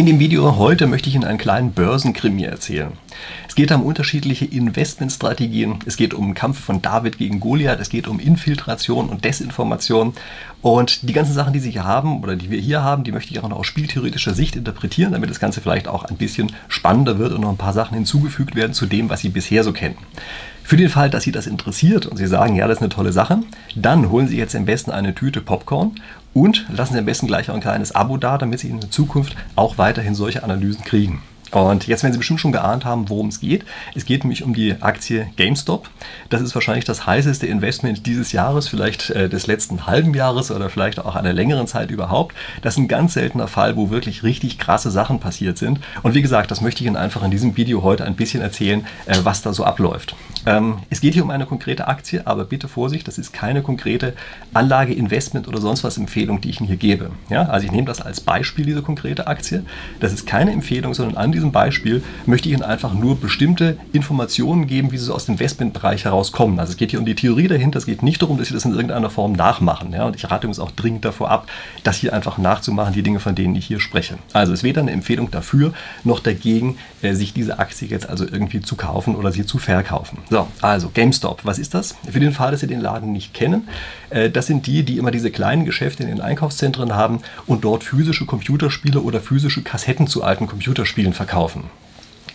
In dem Video heute möchte ich Ihnen einen kleinen Börsenkrimi erzählen. Es geht um unterschiedliche Investmentstrategien, es geht um den Kampf von David gegen Goliath, es geht um Infiltration und Desinformation. Und die ganzen Sachen, die Sie hier haben oder die wir hier haben, die möchte ich auch noch aus spieltheoretischer Sicht interpretieren, damit das Ganze vielleicht auch ein bisschen spannender wird und noch ein paar Sachen hinzugefügt werden zu dem, was Sie bisher so kennen. Für den Fall, dass Sie das interessiert und Sie sagen, ja, das ist eine tolle Sache, dann holen Sie jetzt am besten eine Tüte Popcorn und lassen Sie am besten gleich auch ein kleines Abo da, damit Sie in der Zukunft auch weiterhin solche Analysen kriegen. Und jetzt werden Sie bestimmt schon geahnt haben, worum es geht. Es geht nämlich um die Aktie GameStop. Das ist wahrscheinlich das heißeste Investment dieses Jahres, vielleicht äh, des letzten halben Jahres oder vielleicht auch einer längeren Zeit überhaupt. Das ist ein ganz seltener Fall, wo wirklich richtig krasse Sachen passiert sind. Und wie gesagt, das möchte ich Ihnen einfach in diesem Video heute ein bisschen erzählen, äh, was da so abläuft. Ähm, es geht hier um eine konkrete Aktie, aber bitte Vorsicht, das ist keine konkrete Anlage, Investment oder sonst was Empfehlung, die ich Ihnen hier gebe. Ja, also ich nehme das als Beispiel, diese konkrete Aktie. Das ist keine Empfehlung, sondern an diesem Beispiel möchte ich Ihnen einfach nur bestimmte Informationen geben, wie sie aus dem Investmentbereich herauskommen. Also es geht hier um die Theorie dahinter, es geht nicht darum, dass Sie das in irgendeiner Form nachmachen. Ja, und ich rate uns auch dringend davor ab, das hier einfach nachzumachen, die Dinge, von denen ich hier spreche. Also es ist weder eine Empfehlung dafür, noch dagegen, äh, sich diese Aktie jetzt also irgendwie zu kaufen oder sie zu verkaufen. So, also GameStop, was ist das? Für den Fall, dass Sie den Laden nicht kennen, äh, das sind die, die immer diese kleinen Geschäfte in den Einkaufszentren haben und dort physische Computerspiele oder physische Kassetten zu alten Computerspielen verkaufen verkaufen.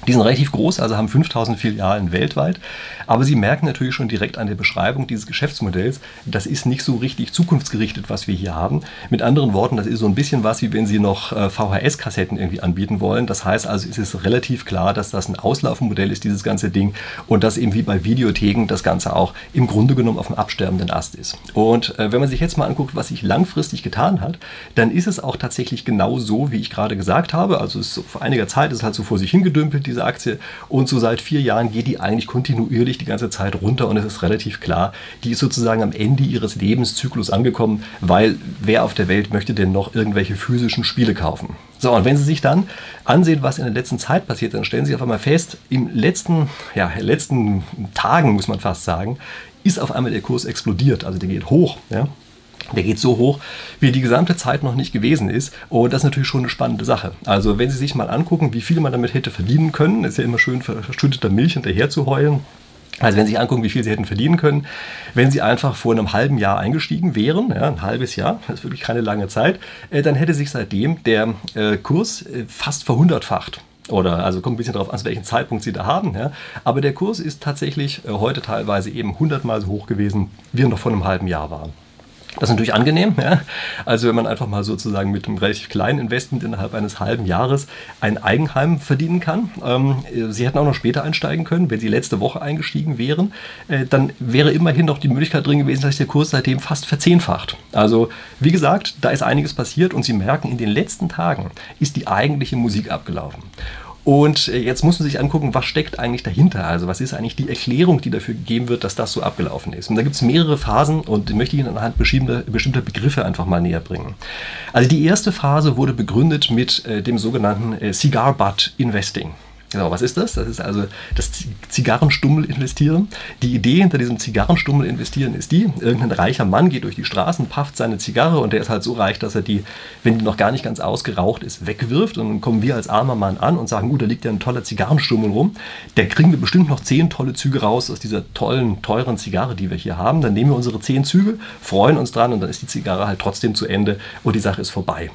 Die sind relativ groß, also haben 5000 Filialen weltweit. Aber Sie merken natürlich schon direkt an der Beschreibung dieses Geschäftsmodells, das ist nicht so richtig zukunftsgerichtet, was wir hier haben. Mit anderen Worten, das ist so ein bisschen was, wie wenn Sie noch äh, VHS-Kassetten irgendwie anbieten wollen. Das heißt also, es ist relativ klar, dass das ein Auslaufmodell ist, dieses ganze Ding. Und dass eben wie bei Videotheken das Ganze auch im Grunde genommen auf dem absterbenden Ast ist. Und äh, wenn man sich jetzt mal anguckt, was sich langfristig getan hat, dann ist es auch tatsächlich genau so, wie ich gerade gesagt habe. Also es vor einiger Zeit ist es halt so vor sich hingedümpelt, diese Aktie. Und so seit vier Jahren geht die eigentlich kontinuierlich die ganze Zeit runter und es ist relativ klar, die ist sozusagen am Ende ihres Lebenszyklus angekommen, weil wer auf der Welt möchte denn noch irgendwelche physischen Spiele kaufen? So, und wenn Sie sich dann ansehen, was in der letzten Zeit passiert, dann stellen Sie auf einmal fest, im letzten, ja, letzten Tagen, muss man fast sagen, ist auf einmal der Kurs explodiert. Also der geht hoch. Ja? Der geht so hoch, wie die gesamte Zeit noch nicht gewesen ist. Und das ist natürlich schon eine spannende Sache. Also wenn Sie sich mal angucken, wie viel man damit hätte verdienen können, ist ja immer schön verschütteter Milch hinterher zu heulen. Also wenn Sie sich angucken, wie viel Sie hätten verdienen können, wenn Sie einfach vor einem halben Jahr eingestiegen wären, ja, ein halbes Jahr, das ist wirklich keine lange Zeit, äh, dann hätte sich seitdem der äh, Kurs äh, fast verhundertfacht. Oder also kommt ein bisschen darauf an, zu welchem Zeitpunkt Sie da haben. Ja. Aber der Kurs ist tatsächlich heute teilweise eben hundertmal so hoch gewesen, wie er noch vor einem halben Jahr war. Das ist natürlich angenehm. Ja? Also wenn man einfach mal sozusagen mit einem relativ kleinen Investment innerhalb eines halben Jahres ein Eigenheim verdienen kann. Ähm, Sie hätten auch noch später einsteigen können, wenn Sie letzte Woche eingestiegen wären. Äh, dann wäre immerhin noch die Möglichkeit drin gewesen, dass sich der Kurs seitdem fast verzehnfacht. Also wie gesagt, da ist einiges passiert und Sie merken, in den letzten Tagen ist die eigentliche Musik abgelaufen. Und äh, jetzt muss man sich angucken, was steckt eigentlich dahinter? Also was ist eigentlich die Erklärung, die dafür gegeben wird, dass das so abgelaufen ist? Und da gibt es mehrere Phasen und die möchte ich Ihnen anhand bestimmter, bestimmter Begriffe einfach mal näher bringen. Also die erste Phase wurde begründet mit äh, dem sogenannten äh, Cigar Butt Investing. Genau, was ist das? Das ist also das Zigarrenstummel investieren. Die Idee hinter diesem Zigarrenstummel investieren ist die, irgendein reicher Mann geht durch die Straßen, pafft seine Zigarre und der ist halt so reich, dass er die, wenn die noch gar nicht ganz ausgeraucht ist, wegwirft. Und dann kommen wir als armer Mann an und sagen, gut, da liegt ja ein toller Zigarrenstummel rum. Der kriegen wir bestimmt noch zehn tolle Züge raus aus dieser tollen, teuren Zigarre, die wir hier haben. Dann nehmen wir unsere zehn Züge, freuen uns dran und dann ist die Zigarre halt trotzdem zu Ende und die Sache ist vorbei.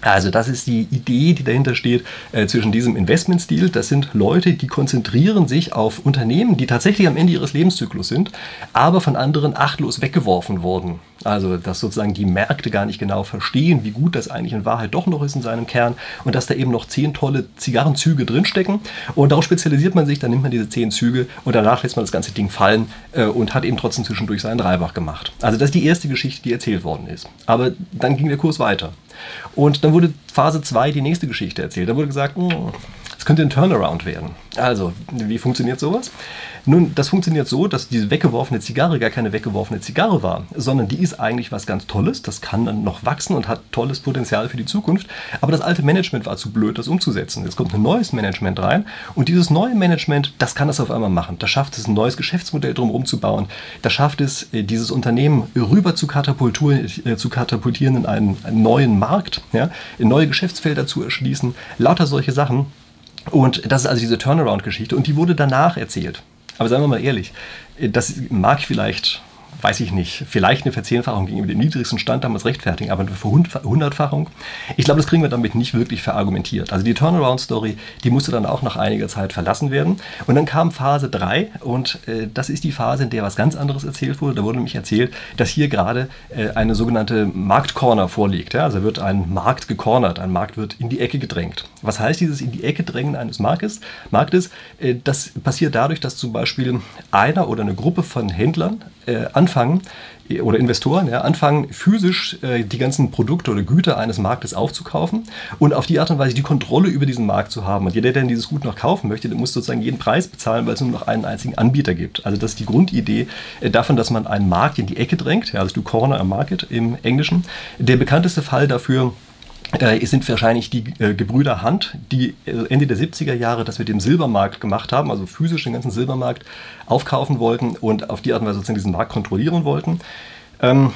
Also das ist die Idee, die dahinter steht äh, zwischen diesem Investmentstil. Das sind Leute, die konzentrieren sich auf Unternehmen, die tatsächlich am Ende ihres Lebenszyklus sind, aber von anderen achtlos weggeworfen wurden. Also dass sozusagen die Märkte gar nicht genau verstehen, wie gut das eigentlich in Wahrheit doch noch ist in seinem Kern und dass da eben noch zehn tolle Zigarrenzüge drinstecken. Und darauf spezialisiert man sich, dann nimmt man diese zehn Züge und danach lässt man das ganze Ding fallen äh, und hat eben trotzdem zwischendurch seinen Reibach gemacht. Also das ist die erste Geschichte, die erzählt worden ist. Aber dann ging der Kurs weiter. Und dann wurde Phase 2 die nächste Geschichte erzählt. Da wurde gesagt, hm, Es könnte ein Turnaround werden. Also, wie funktioniert sowas? Nun, das funktioniert so, dass diese weggeworfene Zigarre gar keine weggeworfene Zigarre war, sondern die ist eigentlich was ganz Tolles. Das kann dann noch wachsen und hat tolles Potenzial für die Zukunft. Aber das alte Management war zu blöd, das umzusetzen. Jetzt kommt ein neues Management rein und dieses neue Management, das kann das auf einmal machen. Das schafft es, ein neues Geschäftsmodell drumherum zu bauen. Das schafft es, äh, dieses Unternehmen rüber zu katapultieren, äh, zu katapultieren in einen, einen neuen Markt, ja, in neue Geschäftsfelder zu erschließen. Lauter solche Sachen. Und das ist also diese Turnaround-Geschichte. Und die wurde danach erzählt. Aber seien wir mal ehrlich, das mag vielleicht weiß ich nicht, vielleicht eine Verzehnfachung gegenüber dem niedrigsten Stand damals rechtfertigen, aber eine Verhundertfachung, ich glaube, das kriegen wir damit nicht wirklich verargumentiert. Also die Turnaround-Story, die musste dann auch nach einiger Zeit verlassen werden. Und dann kam Phase 3 und äh, das ist die Phase, in der was ganz anderes erzählt wurde. Da wurde nämlich erzählt, dass hier gerade äh, eine sogenannte Marktcorner vorliegt. Ja? Also wird ein Markt gecornert, ein Markt wird in die Ecke gedrängt. Was heißt dieses in die Ecke drängen eines Marktes? Marktes äh, das passiert dadurch, dass zum Beispiel einer oder eine Gruppe von Händlern äh, anfangen, oder Investoren ja, anfangen, physisch äh, die ganzen Produkte oder Güter eines Marktes aufzukaufen und auf die Art und Weise die Kontrolle über diesen Markt zu haben. Und jeder, der dieses Gut noch kaufen möchte, der muss sozusagen jeden Preis bezahlen, weil es nur noch einen einzigen Anbieter gibt. Also das ist die Grundidee äh, davon, dass man einen Markt in die Ecke drängt, ja, also du corner a market im Englischen. Der bekannteste Fall dafür äh, sind wahrscheinlich die äh, Gebrüder Hand, die äh, Ende der 70er Jahre das mit dem Silbermarkt gemacht haben, also physisch den ganzen Silbermarkt aufkaufen wollten und auf die Art und Weise sozusagen diesen Markt kontrollieren wollten. Ähm,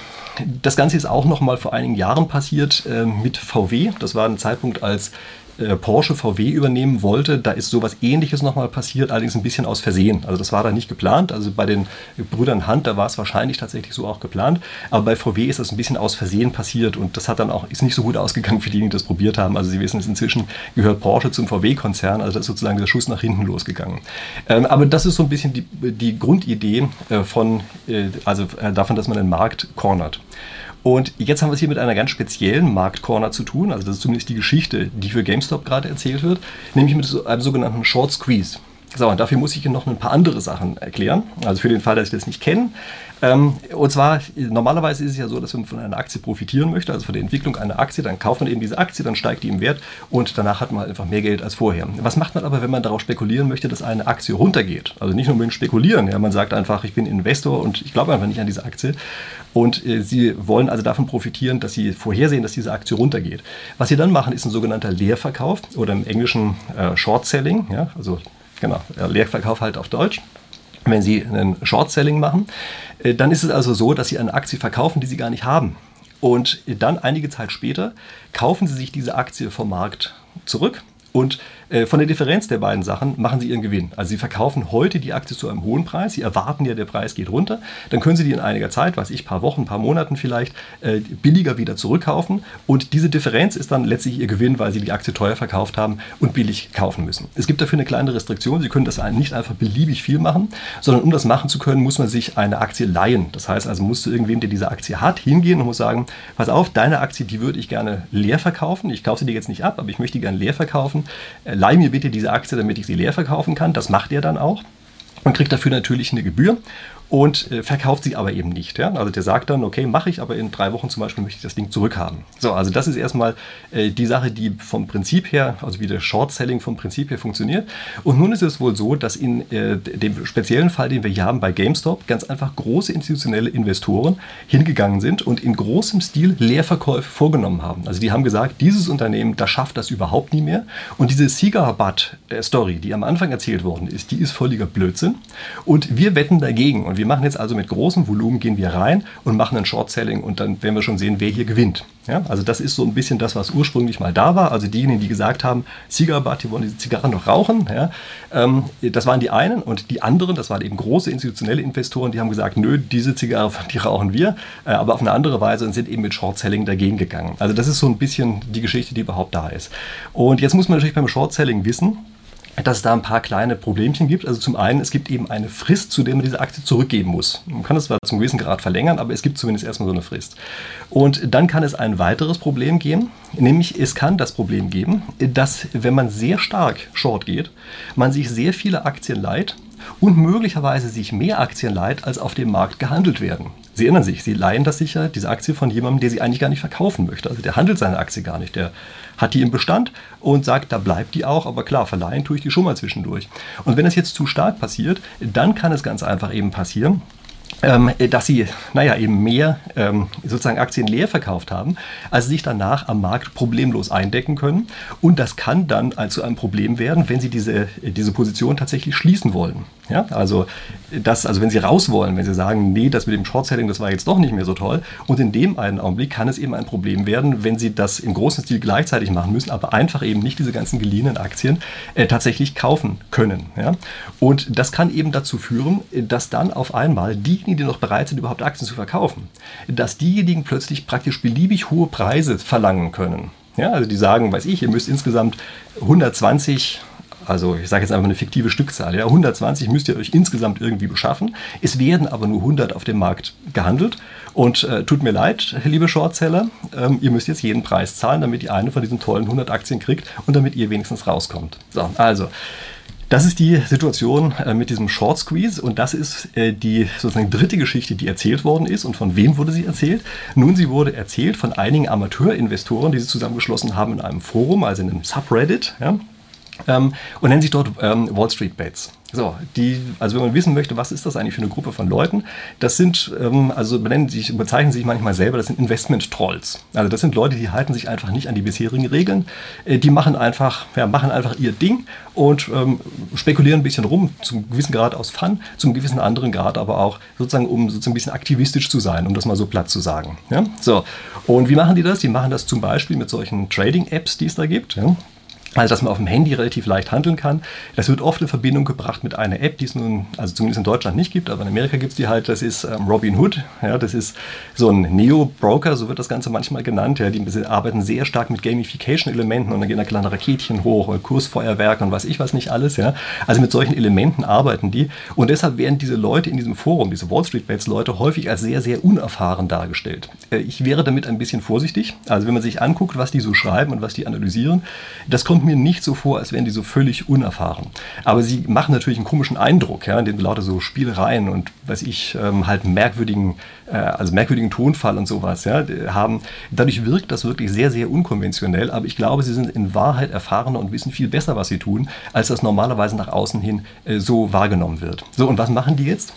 das Ganze ist auch noch mal vor einigen Jahren passiert äh, mit VW. Das war ein Zeitpunkt, als äh, Porsche VW übernehmen wollte. Da ist sowas ähnliches nochmal passiert, allerdings ein bisschen aus Versehen. Also das war da nicht geplant. Also bei den Brüdern Hand, da war es wahrscheinlich tatsächlich so auch geplant. Aber bei VW ist das ein bisschen aus Versehen passiert und das hat dann auch, ist nicht so gut ausgegangen für diejenigen, die das probiert haben. Also Sie wissen es inzwischen, gehört Porsche zum VW-Konzern. Also da ist sozusagen der Schuss nach hinten losgegangen. Ähm, aber das ist so ein bisschen die, die Grundidee äh, von, äh, also äh, davon, dass man den Markt cornert. Und jetzt haben wir es hier mit einer ganz speziellen Marktcorner zu tun, also das ist zumindest die Geschichte, die für GameStop gerade erzählt wird, nämlich mit einem sogenannten Short Squeeze. So, und dafür muss ich Ihnen noch ein paar andere Sachen erklären. Also für den Fall, dass Sie das nicht kennen. Ähm, und zwar, normalerweise ist es ja so, dass wenn man von einer Aktie profitieren möchte, also von der Entwicklung einer Aktie, dann kauft man eben diese Aktie, dann steigt die im Wert und danach hat man halt einfach mehr Geld als vorher. Was macht man aber, wenn man darauf spekulieren möchte, dass eine Aktie runtergeht? Also nicht nur mit spekulieren, ja, man sagt einfach, ich bin Investor und ich glaube einfach nicht an diese Aktie. Und äh, Sie wollen also davon profitieren, dass Sie vorhersehen, dass diese Aktie runtergeht. Was Sie dann machen, ist ein sogenannter Leerverkauf oder im Englischen äh, Short Selling, ja, also genau, Leerverkauf halt auf Deutsch wenn Sie einen Short-Selling machen, äh, dann ist es also so, dass Sie eine Aktie verkaufen, die Sie gar nicht haben. Und dann einige Zeit später kaufen Sie sich diese Aktie vom Markt zurück und von der Differenz der beiden Sachen machen sie ihren Gewinn. Also sie verkaufen heute die Aktie zu einem hohen Preis, sie erwarten ja, der Preis geht runter, dann können sie die in einiger Zeit, weiß ich, paar Wochen, paar Monaten vielleicht, äh, billiger wieder zurückkaufen und diese Differenz ist dann letztlich ihr Gewinn, weil sie die Aktie teuer verkauft haben und billig kaufen müssen. Es gibt dafür eine kleine Restriktion, sie können das nicht einfach beliebig viel machen, sondern um das machen zu können, muss man sich eine Aktie leihen. Das heißt also, muss zu irgendwem, der diese Aktie hat, hingehen und muss sagen, pass auf, deine Aktie, die würde ich gerne leer verkaufen, ich kaufe sie dir jetzt nicht ab, aber ich möchte die gerne leer verkaufen, äh, leih mir bitte diese Aktie, damit ich sie leer verkaufen kann. Das macht er dann auch und kriegt dafür natürlich eine Gebühr und äh, verkauft sie aber eben nicht. Ja? Also der sagt dann, okay, mache ich, aber in drei Wochen zum Beispiel möchte ich das Ding zurückhaben. So, also das ist erstmal äh, die Sache, die vom Prinzip her, also wie der Short-Selling vom Prinzip her funktioniert. Und nun ist es wohl so, dass in äh, dem speziellen Fall, den wir hier haben bei GameStop, ganz einfach große institutionelle Investoren hingegangen sind und in großem Stil Leerverkäufe vorgenommen haben. Also die haben gesagt, dieses Unternehmen, das schafft das überhaupt nie mehr. Und diese Cigar-Butt-Story, die am Anfang erzählt worden ist, die ist völliger Blödsinn. Und wir wetten dagegen. Und wir machen jetzt also mit großem Volumen, gehen wir rein und machen ein Short-Selling und dann werden wir schon sehen, wer hier gewinnt. Ja, also das ist so ein bisschen das, was ursprünglich mal da war. Also diejenigen, die gesagt haben, Zigarrenbad, die wollen diese Zigarren noch rauchen, ja, ähm, das waren die einen und die anderen, das waren eben große institutionelle Investoren, die haben gesagt, nö, diese Zigarre, die rauchen wir, äh, aber auf eine andere Weise und sind eben mit Short-Selling dagegen gegangen. Also das ist so ein bisschen die Geschichte, die überhaupt da ist. Und jetzt muss man natürlich beim Short-Selling wissen, dass es da ein paar kleine Problemchen gibt. Also zum einen, es gibt eben eine Frist, zu der man diese Aktie zurückgeben muss. Man kann das zwar zum gewissen Grad verlängern, aber es gibt zumindest erstmal so eine Frist. Und dann kann es ein weiteres Problem geben, nämlich es kann das Problem geben, dass wenn man sehr stark short geht, man sich sehr viele Aktien leiht und möglicherweise sich mehr Aktien leiht, als auf dem Markt gehandelt werden. Sie erinnern sich, Sie leihen das sicher, diese Aktie von jemandem, der sie eigentlich gar nicht verkaufen möchte. Also der handelt seine Aktie gar nicht. Der hat die im Bestand und sagt, da bleibt die auch, aber klar, verleihen tue ich die schon mal zwischendurch. Und wenn das jetzt zu stark passiert, dann kann es ganz einfach eben passieren, ähm, dass sie, naja, eben mehr ähm, sozusagen Aktien leer verkauft haben, als sie sich danach am Markt problemlos eindecken können. Und das kann dann zu einem Problem werden, wenn sie diese, diese Position tatsächlich schließen wollen. Ja, also, das, also wenn Sie raus wollen, wenn Sie sagen, nee, das mit dem Short-Selling, das war jetzt doch nicht mehr so toll. Und in dem einen Augenblick kann es eben ein Problem werden, wenn Sie das im großen Stil gleichzeitig machen müssen, aber einfach eben nicht diese ganzen geliehenen Aktien äh, tatsächlich kaufen können. Ja? Und das kann eben dazu führen, dass dann auf einmal diejenigen, die noch bereit sind, überhaupt Aktien zu verkaufen, dass diejenigen plötzlich praktisch beliebig hohe Preise verlangen können. Ja, also die sagen, weiß ich, ihr müsst insgesamt 120 also ich sage jetzt einfach eine fiktive Stückzahl, ja, 120 müsst ihr euch insgesamt irgendwie beschaffen. Es werden aber nur 100 auf dem Markt gehandelt. Und äh, tut mir leid, liebe Shortseller, ähm, ihr müsst jetzt jeden Preis zahlen, damit ihr eine von diesen tollen 100 Aktien kriegt und damit ihr wenigstens rauskommt. So, also. Das ist die Situation äh, mit diesem Short Squeeze und das ist äh, die sozusagen dritte Geschichte, die erzählt worden ist. Und von wem wurde sie erzählt? Nun, sie wurde erzählt von einigen Amateurinvestoren, die sie zusammengeschlossen haben in einem Forum, also in einem Subreddit. Ja? Ähm, und nennen sich dort ähm, Wall Street Bets. So, die, also wenn man wissen möchte, was ist das eigentlich für eine Gruppe von Leuten, das sind, ähm, also benennen sich, bezeichnen sich manchmal selber, das sind Investment-Trolls. Also das sind Leute, die halten sich einfach nicht an die bisherigen Regeln. Äh, die machen einfach, ja, machen einfach ihr Ding und ähm, spekulieren ein bisschen rum, zum gewissen Grad aus Fun, zum gewissen anderen Grad aber auch sozusagen, um sozusagen ein bisschen aktivistisch zu sein, um das mal so platt zu sagen. Ja? So, und wie machen die das? Die machen das zum Beispiel mit solchen Trading-Apps, die es da gibt. Ja? Also, dass man auf dem Handy relativ leicht handeln kann. Das wird oft in Verbindung gebracht mit einer App, die es nun, also zumindest in Deutschland nicht gibt, aber in Amerika gibt es die halt. Das ist ähm, Robinhood. Ja, das ist so ein Neo-Broker, so wird das Ganze manchmal genannt. Ja, die arbeiten sehr stark mit Gamification-Elementen und dann gehen da kleine Raketchen hoch oder Kursfeuerwerk und weiß ich was nicht alles. Ja. Also mit solchen Elementen arbeiten die. Und deshalb werden diese Leute in diesem Forum, diese Wall Street Bets Leute, häufig als sehr, sehr unerfahren dargestellt. Äh, ich wäre damit ein bisschen vorsichtig. Also wenn man sich anguckt, was die so schreiben und was die analysieren, das kommt mir nicht so vor, als wären die so völlig unerfahren. Aber sie machen natürlich einen komischen Eindruck, ja, indem lauter so Spielereien und, weiß ich, ähm, halt merkwürdigen, äh, also merkwürdigen Tonfall und sowas ja, haben. Dadurch wirkt das wirklich sehr, sehr unkonventionell, aber ich glaube, sie sind in Wahrheit erfahrener und wissen viel besser, was sie tun, als das normalerweise nach außen hin äh, so wahrgenommen wird. So, und was machen die jetzt?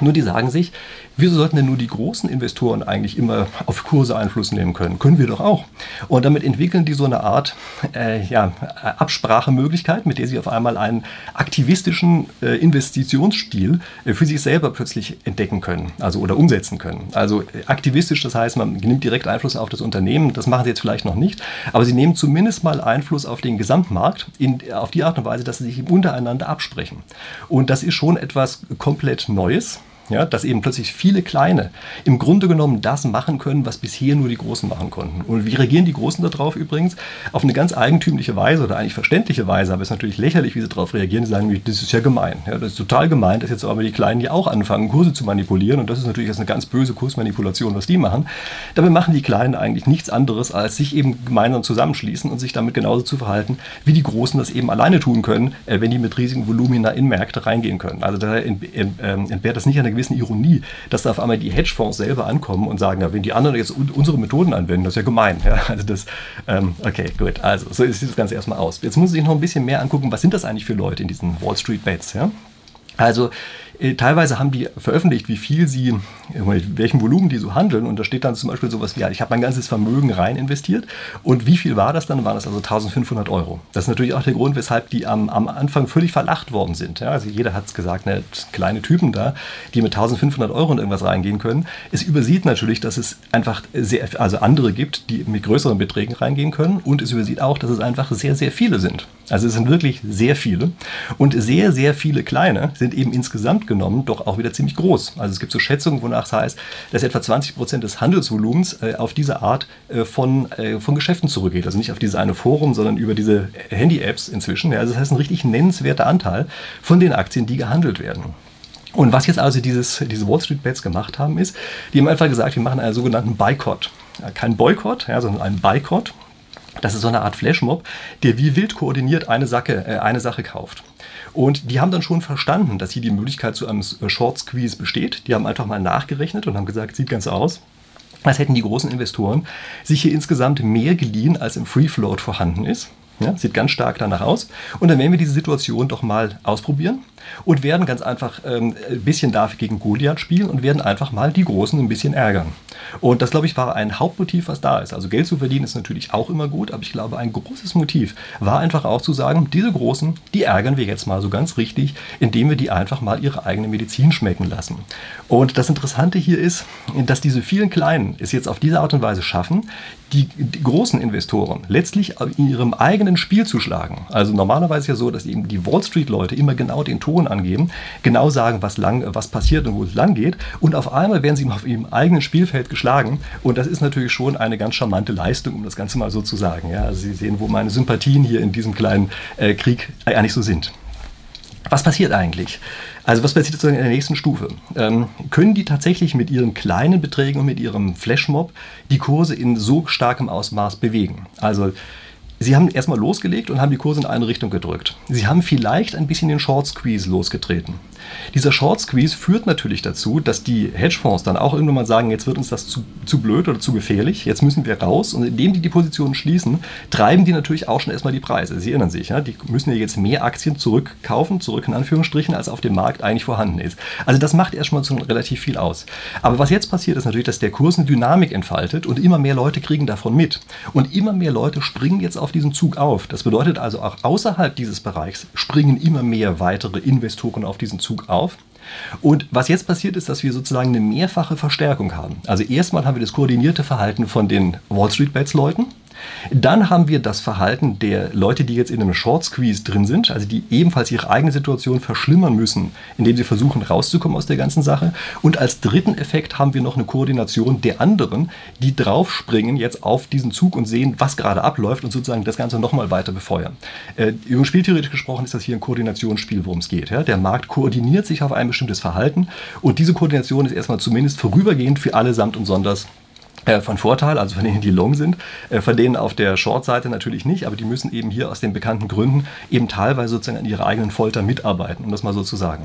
Nur die sagen sich, wieso sollten denn nur die großen Investoren eigentlich immer auf Kurse Einfluss nehmen können? Können wir doch auch. Und damit entwickeln die so eine Art äh, ja, Absprachemöglichkeit, mit der sie auf einmal einen aktivistischen äh, Investitionsstil äh, für sich selber plötzlich entdecken können, also oder umsetzen können. Also aktivistisch, das heißt, man nimmt direkt Einfluss auf das Unternehmen. Das machen sie jetzt vielleicht noch nicht, aber sie nehmen zumindest mal Einfluss auf den Gesamtmarkt in, auf die Art und Weise, dass sie sich untereinander absprechen. Und das ist schon etwas komplett Neues. Ja, dass eben plötzlich viele Kleine im Grunde genommen das machen können, was bisher nur die Großen machen konnten. Und wie reagieren die Großen darauf übrigens? Auf eine ganz eigentümliche Weise oder eigentlich verständliche Weise, aber es ist natürlich lächerlich, wie sie darauf reagieren. Sie sagen, das ist ja gemein. Ja, das ist total gemein, dass jetzt aber die Kleinen ja auch anfangen, Kurse zu manipulieren. Und das ist natürlich jetzt eine ganz böse Kursmanipulation, was die machen. Dabei machen die Kleinen eigentlich nichts anderes, als sich eben gemeinsam zusammenschließen und sich damit genauso zu verhalten, wie die Großen das eben alleine tun können, äh, wenn die mit riesigen Volumina in Märkte reingehen können. Also da ähm, entbehrt das nicht eine gewissen Ironie, dass da auf einmal die Hedgefonds selber ankommen und sagen, ja, wenn die anderen jetzt unsere Methoden anwenden, das ist ja gemein. Ja, also das, ähm, okay, gut, also so sieht das Ganze erstmal aus. Jetzt muss ich noch ein bisschen mehr angucken, was sind das eigentlich für Leute in diesen Wall Street Bets, ja? Also äh, teilweise haben die veröffentlicht, wie viel sie, mit welchem Volumen die so handeln. Und da steht dann zum Beispiel sowas wie, ja, ich habe mein ganzes Vermögen rein investiert. Und wie viel war das dann? Waren das also 1500 Euro. Das ist natürlich auch der Grund, weshalb die am, am Anfang völlig verlacht worden sind. Ja, also jeder hat es gesagt, ne, kleine Typen da, die mit 1500 Euro in irgendwas reingehen können. Es übersieht natürlich, dass es einfach sehr, also andere gibt, die mit größeren Beträgen reingehen können. Und es übersieht auch, dass es einfach sehr, sehr viele sind. Also es sind wirklich sehr viele. Und sehr, sehr viele kleine sind eben insgesamt genommen doch auch wieder ziemlich groß. Also es gibt so Schätzungen, wonach es heißt, dass etwa 20 Prozent des Handelsvolumens äh, auf diese Art äh, von, äh, von Geschäften zurückgeht. Also nicht auf dieses eine Forum, sondern über diese Handy-Apps inzwischen. Ja, also das heißt ein richtig nennenswerter Anteil von den Aktien, die gehandelt werden. Und was jetzt also dieses, diese Wall Street Bets gemacht haben, ist, die haben einfach gesagt, wir machen einen sogenannten Boykott. Ja, kein Boykott, ja, sondern einen Boykott. Das ist so eine Art Flashmob, der wie wild koordiniert eine Sache, äh, eine Sache kauft. Und die haben dann schon verstanden, dass hier die Möglichkeit zu einem äh, Short Squeeze besteht. Die haben einfach mal nachgerechnet und haben gesagt, sieht ganz aus. Als hätten die großen Investoren sich hier insgesamt mehr geliehen, als im Free Float vorhanden ist. Ja, sieht ganz stark danach aus. Und dann werden wir diese Situation doch mal ausprobieren und werden ganz einfach ähm, ein bisschen dafür gegen Goliath spielen und werden einfach mal die Großen ein bisschen ärgern. Und das, glaube ich, war ein Hauptmotiv, was da ist. Also Geld zu verdienen ist natürlich auch immer gut, aber ich glaube, ein großes Motiv war einfach auch zu sagen, diese Großen, die ärgern wir jetzt mal so ganz richtig, indem wir die einfach mal ihre eigene Medizin schmecken lassen. Und das Interessante hier ist, dass diese vielen Kleinen es jetzt auf diese Art und Weise schaffen, die, die großen Investoren letztlich in ihrem eigenen Spiel zu schlagen. Also normalerweise ist ja so, dass eben die Wall Street-Leute immer genau den Ton angeben, genau sagen, was, lang, was passiert und wo es lang geht. Und auf einmal werden sie auf ihrem eigenen Spielfeld geschlagen. Und das ist natürlich schon eine ganz charmante Leistung, um das Ganze mal so zu sagen. Ja, also Sie sehen, wo meine Sympathien hier in diesem kleinen äh, Krieg eigentlich so sind. Was passiert eigentlich? Also was passiert sozusagen in der nächsten Stufe? Ähm, können die tatsächlich mit ihren kleinen Beträgen und mit ihrem Flashmob die Kurse in so starkem Ausmaß bewegen? Also Sie haben erstmal losgelegt und haben die Kurse in eine Richtung gedrückt. Sie haben vielleicht ein bisschen den Short Squeeze losgetreten. Dieser Short Squeeze führt natürlich dazu, dass die Hedgefonds dann auch irgendwann mal sagen, jetzt wird uns das zu, zu blöd oder zu gefährlich, jetzt müssen wir raus. Und indem die die Positionen schließen, treiben die natürlich auch schon erstmal die Preise. Sie erinnern sich, ja? die müssen ja jetzt mehr Aktien zurückkaufen, zurück in Anführungsstrichen, als auf dem Markt eigentlich vorhanden ist. Also das macht erstmal schon relativ viel aus. Aber was jetzt passiert, ist natürlich, dass der Kurs eine Dynamik entfaltet und immer mehr Leute kriegen davon mit. Und immer mehr Leute springen jetzt auf diesen Zug auf. Das bedeutet also auch außerhalb dieses Bereichs springen immer mehr weitere Investoren auf diesen Zug Zug auf. Und was jetzt passiert ist, dass wir sozusagen eine mehrfache Verstärkung haben. Also erstmal haben wir das koordinierte Verhalten von den Wall Street Bets Leuten. Dann haben wir das Verhalten der Leute, die jetzt in einem Short Squeeze drin sind, also die ebenfalls ihre eigene Situation verschlimmern müssen, indem sie versuchen rauszukommen aus der ganzen Sache. Und als dritten Effekt haben wir noch eine Koordination der anderen, die draufspringen jetzt auf diesen Zug und sehen, was gerade abläuft und sozusagen das Ganze nochmal weiter befeuern. Äh, über spieltheoretisch gesprochen ist das hier ein Koordinationsspiel, worum es geht. Ja? Der Markt koordiniert sich auf ein bestimmtes Verhalten und diese Koordination ist erstmal zumindest vorübergehend für alle samt und sonders von Vorteil, also von denen, die long sind, äh, von denen auf der Short-Seite natürlich nicht, aber die müssen eben hier aus den bekannten Gründen eben teilweise sozusagen an ihrer eigenen Folter mitarbeiten, um das mal so zu sagen.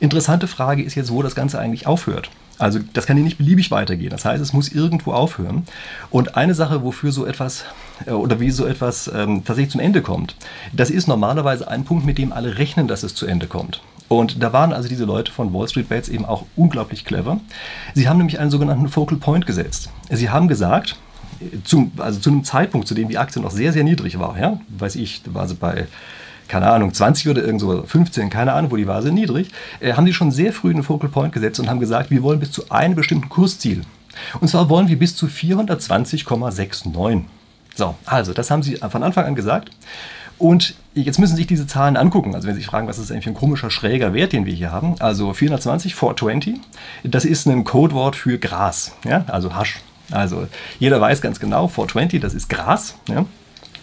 Interessante Frage ist jetzt, wo das Ganze eigentlich aufhört. Also das kann hier nicht beliebig weitergehen. Das heißt, es muss irgendwo aufhören. Und eine Sache, wofür so etwas äh, oder wie so etwas ähm, tatsächlich zum Ende kommt, das ist normalerweise ein Punkt, mit dem alle rechnen, dass es zu Ende kommt. Und da waren also diese Leute von Wall Street Bets eben auch unglaublich clever. Sie haben nämlich einen sogenannten Focal Point gesetzt. Sie haben gesagt, zum, also zu einem Zeitpunkt, zu dem die Aktie noch sehr, sehr niedrig war, ja, weiß ich, da war sie bei keine Ahnung, 20 oder irgendwo 15, keine Ahnung, wo die war, sehr niedrig, äh, haben die schon sehr früh einen Focal Point gesetzt und haben gesagt, wir wollen bis zu einem bestimmten Kursziel. Und zwar wollen wir bis zu 420,69. So, also das haben sie von Anfang an gesagt. Und jetzt müssen Sie sich diese Zahlen angucken. Also wenn Sie sich fragen, was ist eigentlich ein komischer, schräger Wert, den wir hier haben. Also 420, 420, das ist ein Codewort für Gras, ja? also Hasch. Also jeder weiß ganz genau, 420, das ist Gras. Ja?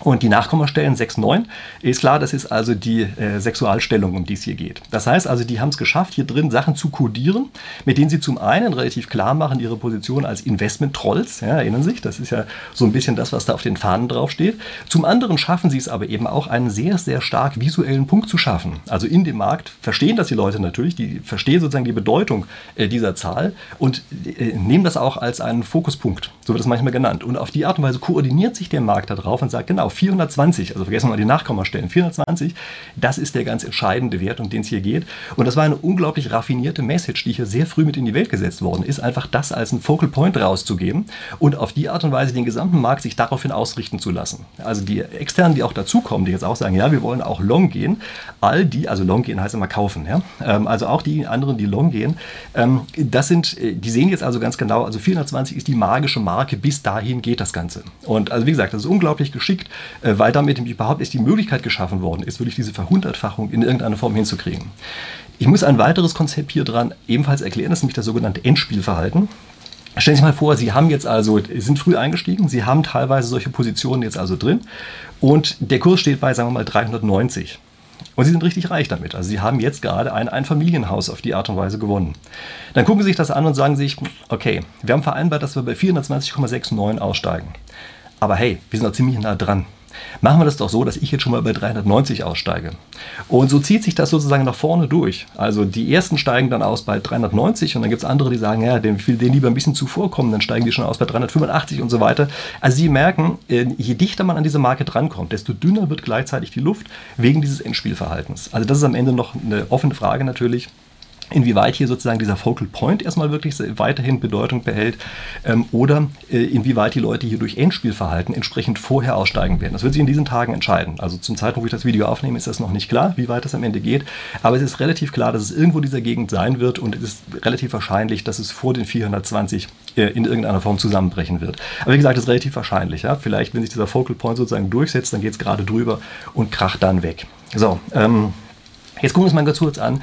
Und die Nachkommastellen 6, 9 ist klar, das ist also die äh, Sexualstellung, um die es hier geht. Das heißt also, die haben es geschafft, hier drin Sachen zu kodieren, mit denen sie zum einen relativ klar machen, ihre Position als Investment-Trolls, ja, erinnern sich, das ist ja so ein bisschen das, was da auf den Fahnen draufsteht. Zum anderen schaffen sie es aber eben auch, einen sehr, sehr stark visuellen Punkt zu schaffen. Also in dem Markt verstehen das die Leute natürlich, die verstehen sozusagen die Bedeutung äh, dieser Zahl und äh, nehmen das auch als einen Fokuspunkt, so wird es manchmal genannt. Und auf die Art und Weise koordiniert sich der Markt darauf und sagt, genau, 420, also vergessen wir mal die Nachkommastellen, 420, das ist der ganz entscheidende Wert, um den es hier geht. Und das war eine unglaublich raffinierte Message, die hier sehr früh mit in die Welt gesetzt worden ist, einfach das als ein Focal Point rauszugeben und auf die Art und Weise den gesamten Markt sich daraufhin ausrichten zu lassen. Also die externen, die auch dazukommen, die jetzt auch sagen, ja, wir wollen auch Long gehen, all die, also Long gehen heißt immer kaufen, ja, ähm, also auch die anderen, die Long gehen, ähm, das sind, äh, die sehen jetzt also ganz genau, also 420 ist die magische Marke, bis dahin geht das Ganze. Und also wie gesagt, das ist unglaublich geschickt weil damit überhaupt erst die Möglichkeit geschaffen worden ist, wirklich diese Verhundertfachung in irgendeiner Form hinzukriegen. Ich muss ein weiteres Konzept hier dran ebenfalls erklären, das ist nämlich das sogenannte Endspielverhalten. Stellen Sie sich mal vor, Sie haben jetzt also, sind früh eingestiegen, Sie haben teilweise solche Positionen jetzt also drin und der Kurs steht bei, sagen wir mal, 390. Und Sie sind richtig reich damit. Also Sie haben jetzt gerade ein Einfamilienhaus auf die Art und Weise gewonnen. Dann gucken Sie sich das an und sagen sich, okay, wir haben vereinbart, dass wir bei 420,69 aussteigen. Aber hey, wir sind noch ziemlich nah dran. Machen wir das doch so, dass ich jetzt schon mal bei 390 aussteige. Und so zieht sich das sozusagen nach vorne durch. Also die ersten steigen dann aus bei 390 und dann gibt es andere, die sagen, ja, den will denen lieber ein bisschen zuvorkommen, dann steigen die schon aus bei 385 und so weiter. Also Sie merken, äh, je dichter man an diese Marke drankommt, desto dünner wird gleichzeitig die Luft wegen dieses Endspielverhaltens. Also das ist am Ende noch eine offene Frage natürlich inwieweit hier sozusagen dieser Focal Point erstmal wirklich weiterhin Bedeutung behält ähm, oder äh, inwieweit die Leute hier durch Endspielverhalten entsprechend vorher aussteigen werden. Das wird sich in diesen Tagen entscheiden. Also zum Zeitpunkt, wo ich das Video aufnehme, ist das noch nicht klar, wie weit das am Ende geht. Aber es ist relativ klar, dass es irgendwo in dieser Gegend sein wird und es ist relativ wahrscheinlich, dass es vor den 420 äh, in irgendeiner Form zusammenbrechen wird. Aber wie gesagt, das ist relativ wahrscheinlich. Ja? Vielleicht, wenn sich dieser Focal Point sozusagen durchsetzt, dann geht es gerade drüber und kracht dann weg. So, ähm, jetzt gucken wir uns mal ganz kurz an,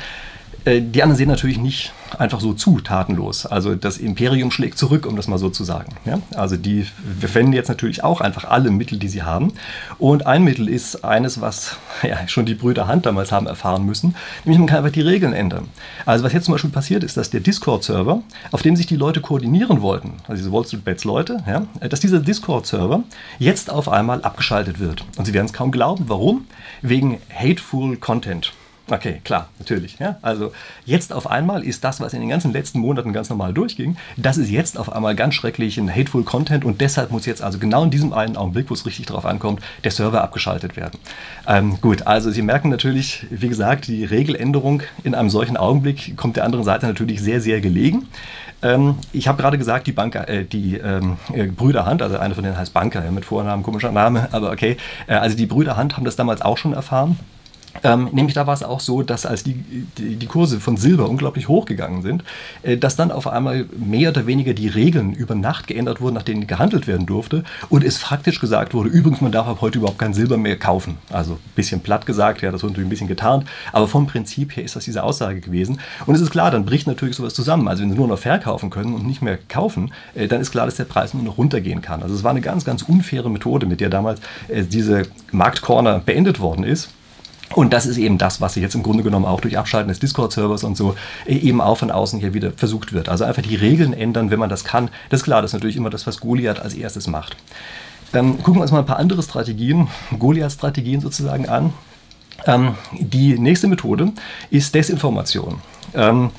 die anderen sehen natürlich nicht einfach so zu, tatenlos. Also das Imperium schlägt zurück, um das mal so zu sagen. Ja? Also die verwenden jetzt natürlich auch einfach alle Mittel, die sie haben. Und ein Mittel ist eines, was ja, schon die Brüder Hand damals haben erfahren müssen, nämlich man kann einfach die Regeln ändern. Also was jetzt zum Beispiel passiert ist, dass der Discord-Server, auf dem sich die Leute koordinieren wollten, also diese Wall Street Bets Leute, ja, dass dieser Discord-Server jetzt auf einmal abgeschaltet wird. Und sie werden es kaum glauben. Warum? Wegen Hateful Content. Okay, klar, natürlich. Ja? Also jetzt auf einmal ist das, was in den ganzen letzten Monaten ganz normal durchging, das ist jetzt auf einmal ganz schrecklich ein Hateful Content und deshalb muss jetzt also genau in diesem einen Augenblick, wo es richtig drauf ankommt, der Server abgeschaltet werden. Ähm, gut, also Sie merken natürlich, wie gesagt, die Regeländerung in einem solchen Augenblick kommt der anderen Seite natürlich sehr, sehr gelegen. Ähm, ich habe gerade gesagt, die, Banker, äh, die ähm, äh, Brüder Hand, also einer von denen heißt Banker, ja, mit Vornamen, komischer Name, aber okay, äh, also die Brüder Hand haben das damals auch schon erfahren. Ähm, nämlich da war es auch so, dass als die, die, die, Kurse von Silber unglaublich hochgegangen sind, äh, dass dann auf einmal mehr oder weniger die Regeln über Nacht geändert wurden, nach denen gehandelt werden durfte und es faktisch gesagt wurde, übrigens, man darf ab heute überhaupt kein Silber mehr kaufen. Also ein bisschen platt gesagt, ja, das wurde natürlich ein bisschen getarnt, aber vom Prinzip her ist das diese Aussage gewesen. Und es ist klar, dann bricht natürlich sowas zusammen. Also wenn sie nur noch verkaufen können und nicht mehr kaufen, äh, dann ist klar, dass der Preis nur noch runtergehen kann. Also es war eine ganz, ganz unfaire Methode, mit der damals äh, diese Marktcorner beendet worden ist. Und das ist eben das, was jetzt im Grunde genommen auch durch Abschalten des Discord-Servers und so äh, eben auch von außen hier wieder versucht wird. Also einfach die Regeln ändern, wenn man das kann. Das ist klar, das ist natürlich immer das, was Goliath als erstes macht. Ähm, gucken wir uns mal ein paar andere Strategien, Goliath-Strategien sozusagen an. Ähm, die nächste Methode ist Desinformation. Ähm,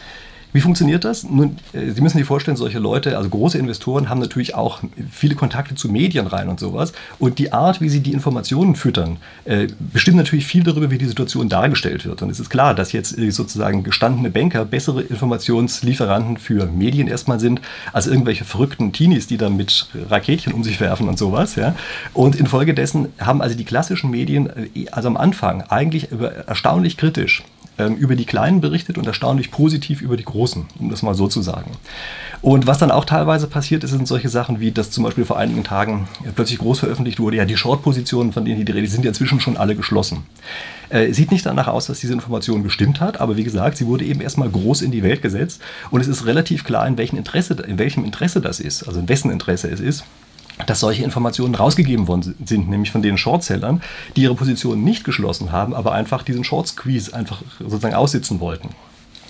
wie funktioniert das? Nun, äh, Sie müssen sich vorstellen, solche Leute, also große Investoren, haben natürlich auch viele Kontakte zu Medien rein und sowas. Und die Art, wie sie die Informationen füttern, äh, bestimmt natürlich viel darüber, wie die Situation dargestellt wird. Und es ist klar, dass jetzt äh, sozusagen gestandene Banker bessere Informationslieferanten für Medien erstmal sind, als irgendwelche verrückten Teenies, die dann mit Raketchen um sich werfen und sowas. Ja? Und infolgedessen haben also die klassischen Medien, also am Anfang, eigentlich erstaunlich kritisch ähm, über die Kleinen berichtet und erstaunlich positiv über die Großen, um das mal so zu sagen. Und was dann auch teilweise passiert ist, sind solche Sachen wie, dass zum Beispiel vor einigen Tagen plötzlich groß veröffentlicht wurde, ja, die Short-Positionen, von denen die Rede sind ja inzwischen schon alle geschlossen. Äh, sieht nicht danach aus, dass diese Information gestimmt hat, aber wie gesagt, sie wurde eben erstmal groß in die Welt gesetzt und es ist relativ klar, in welchem Interesse, in welchem Interesse das ist, also in wessen Interesse es ist dass solche Informationen rausgegeben worden sind, nämlich von den Shortsellern, die ihre Positionen nicht geschlossen haben, aber einfach diesen Short Squeeze einfach sozusagen aussitzen wollten.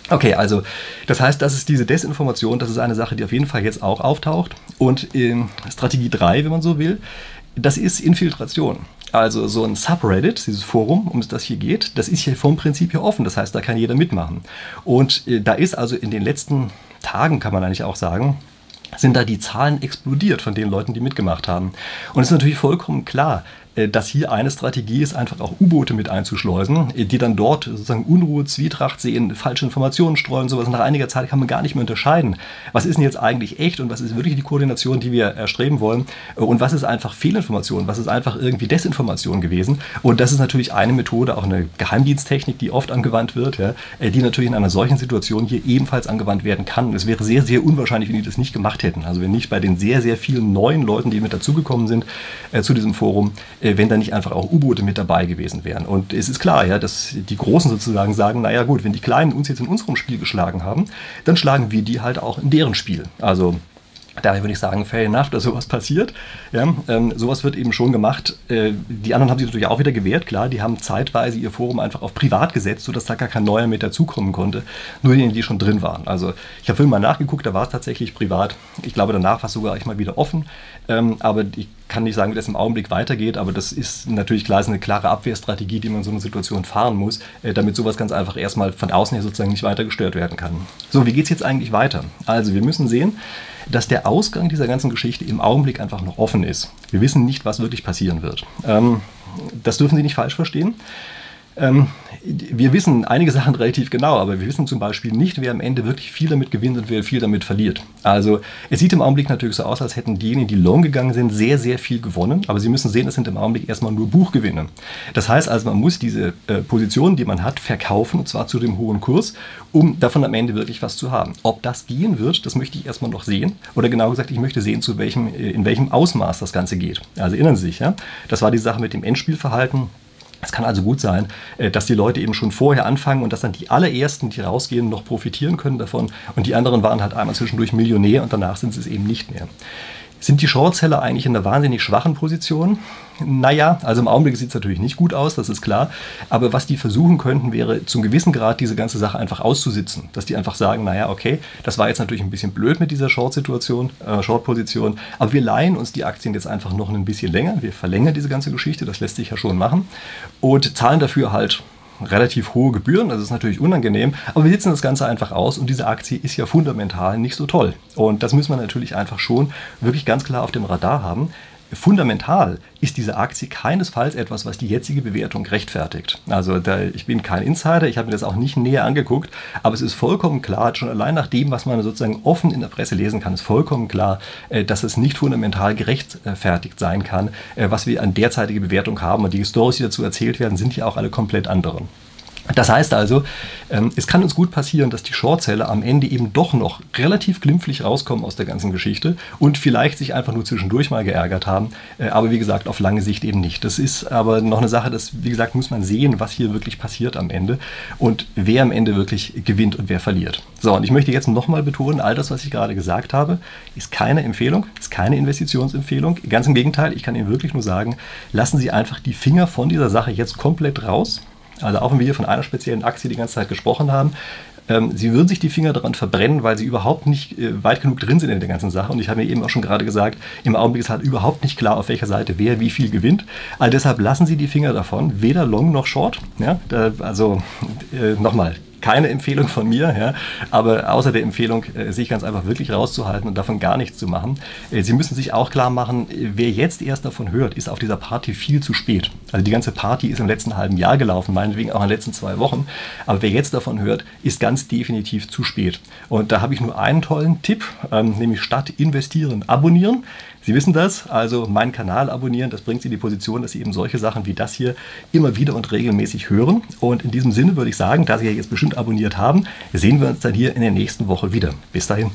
Okay, also das heißt, das ist diese Desinformation, das ist eine Sache, die auf jeden Fall jetzt auch auftaucht. Und Strategie 3, wenn man so will, das ist Infiltration. Also so ein Subreddit, dieses Forum, um das hier geht, das ist hier vom Prinzip her offen. Das heißt, da kann jeder mitmachen. Und äh, da ist also in den letzten Tagen, kann man eigentlich auch sagen, sind da die Zahlen explodiert von den Leuten, die mitgemacht haben. Und es ist natürlich vollkommen klar, dass hier eine Strategie ist, einfach auch U-Boote mit einzuschleusen, äh, die dann dort sozusagen Unruhe, Zwietracht sehen, falsche Informationen streuen, sowas. Und nach einiger Zeit kann man gar nicht mehr unterscheiden, was ist denn jetzt eigentlich echt und was ist wirklich die Koordination, die wir erstreben wollen äh, und was ist einfach Fehlinformation, was ist einfach irgendwie Desinformation gewesen. Und das ist natürlich eine Methode, auch eine Geheimdiensttechnik, die oft angewandt wird, ja, die natürlich in einer solchen Situation hier ebenfalls angewandt werden kann. Es wäre sehr, sehr unwahrscheinlich, wenn die das nicht gemacht hätten. Also wenn nicht bei den sehr, sehr vielen neuen Leuten, die mit dazugekommen sind äh, zu diesem Forum, äh, wenn da nicht einfach auch U-Boote mit dabei gewesen wären. Und es ist klar, ja, dass die Großen sozusagen sagen, naja gut, wenn die Kleinen uns jetzt in unserem Spiel geschlagen haben, dann schlagen wir die halt auch in deren Spiel. Also Daher würde ich sagen, fair enough, dass sowas passiert. Ja, ähm, sowas wird eben schon gemacht. Äh, die anderen haben sich natürlich auch wieder gewehrt, klar. Die haben zeitweise ihr Forum einfach auf privat gesetzt, sodass da gar kein neuer mit dazukommen konnte. Nur diejenigen, die schon drin waren. Also ich habe vorhin mal nachgeguckt, da war es tatsächlich privat. Ich glaube, danach war es sogar mal wieder offen. Ähm, aber ich kann nicht sagen, wie das im Augenblick weitergeht, aber das ist natürlich klar, ist eine klare Abwehrstrategie, die man in so einer Situation fahren muss, äh, damit sowas ganz einfach erstmal von außen her sozusagen nicht weiter gestört werden kann. So, wie geht es jetzt eigentlich weiter? Also, wir müssen sehen, dass der Ausgang dieser ganzen Geschichte im Augenblick einfach noch offen ist. Wir wissen nicht, was wirklich passieren wird. Ähm, das dürfen Sie nicht falsch verstehen. Ähm, wir wissen einige Sachen relativ genau, aber wir wissen zum Beispiel nicht, wer am Ende wirklich viel damit gewinnt und wer viel damit verliert. Also es sieht im Augenblick natürlich so aus, als hätten diejenigen, die long gegangen sind, sehr, sehr viel gewonnen. Aber Sie müssen sehen, das sind im Augenblick erstmal nur Buchgewinne. Das heißt also, man muss diese äh, Position, die man hat, verkaufen, und zwar zu dem hohen Kurs, um davon am Ende wirklich was zu haben. Ob das gehen wird, das möchte ich erstmal noch sehen. Oder genau gesagt, ich möchte sehen, zu welchem, äh, in welchem Ausmaß das Ganze geht. Also erinnern Sie sich, ja? das war die Sache mit dem Endspielverhalten es kann also gut sein, äh, dass die Leute eben schon vorher anfangen und dass dann die allerersten, die rausgehen, noch profitieren können davon und die anderen waren halt einmal zwischendurch Millionär und danach sind sie es eben nicht mehr. Sind die Shortseller eigentlich in einer wahnsinnig schwachen Position? Naja, also im Augenblick sieht es natürlich nicht gut aus, das ist klar. Aber was die versuchen könnten, wäre zum gewissen Grad diese ganze Sache einfach auszusitzen. Dass die einfach sagen, naja, okay, das war jetzt natürlich ein bisschen blöd mit dieser Short-Situation, äh, Short-Position, aber wir leihen uns die Aktien jetzt einfach noch ein bisschen länger. Wir verlängern diese ganze Geschichte, das lässt sich ja schon machen. Und zahlen dafür halt relativ hohe Gebühren, das ist natürlich unangenehm, aber wir sitzen das Ganze einfach aus und diese Aktie ist ja fundamental nicht so toll. Und das müssen wir natürlich einfach schon wirklich ganz klar auf dem Radar haben fundamental ist diese Aktie keinesfalls etwas, was die jetzige Bewertung rechtfertigt. Also da, ich bin kein Insider, ich habe mir das auch nicht näher angeguckt, aber es ist vollkommen klar, schon allein nach dem, was man sozusagen offen in der Presse lesen kann, ist vollkommen klar, äh, dass es nicht fundamental gerechtfertigt sein kann, äh, was wir an derzeitige Bewertung haben. Und die Stories, die dazu erzählt werden, sind ja auch alle komplett andere. Das heißt also, ähm, es kann uns gut passieren, dass die Shortseller am Ende eben doch noch relativ glimpflich rauskommen aus der ganzen Geschichte und vielleicht sich einfach nur zwischendurch mal geärgert haben, äh, aber wie gesagt, auf lange Sicht eben nicht. Das ist aber noch eine Sache, das, wie gesagt, muss man sehen, was hier wirklich passiert am Ende und wer am Ende wirklich gewinnt und wer verliert. So, und ich möchte jetzt nochmal betonen, all das, was ich gerade gesagt habe, ist keine Empfehlung, ist keine Investitionsempfehlung. Ganz im Gegenteil, ich kann Ihnen wirklich nur sagen, lassen Sie einfach die Finger von dieser Sache jetzt komplett raus also auch wenn wir hier von einer speziellen Aktie die ganze Zeit gesprochen haben, ähm, sie würden sich die Finger daran verbrennen, weil sie überhaupt nicht äh, weit genug drin sind in der ganzen Sache. Und ich habe mir eben auch schon gerade gesagt, im Augenblick ist halt überhaupt nicht klar, auf welcher Seite wer wie viel gewinnt. Also deshalb lassen Sie die Finger davon, weder Long noch Short. Ja? Also äh, nochmal, keine Empfehlung von mir, ja, aber außer der Empfehlung, äh, sich ganz einfach wirklich rauszuhalten und davon gar nichts zu machen. Äh, Sie müssen sich auch klar machen, wer jetzt erst davon hört, ist auf dieser Party viel zu spät. Also die ganze Party ist im letzten halben Jahr gelaufen, meinetwegen auch in den letzten zwei Wochen, aber wer jetzt davon hört, ist ganz definitiv zu spät. Und da habe ich nur einen tollen Tipp, ähm, nämlich statt investieren, abonnieren. Sie wissen das, also meinen Kanal abonnieren, das bringt Sie in die Position, dass Sie eben solche Sachen wie das hier immer wieder und regelmäßig hören. Und in diesem Sinne würde ich sagen, da Sie ja jetzt bestimmt abonniert haben, sehen wir uns dann hier in der nächsten Woche wieder. Bis dahin.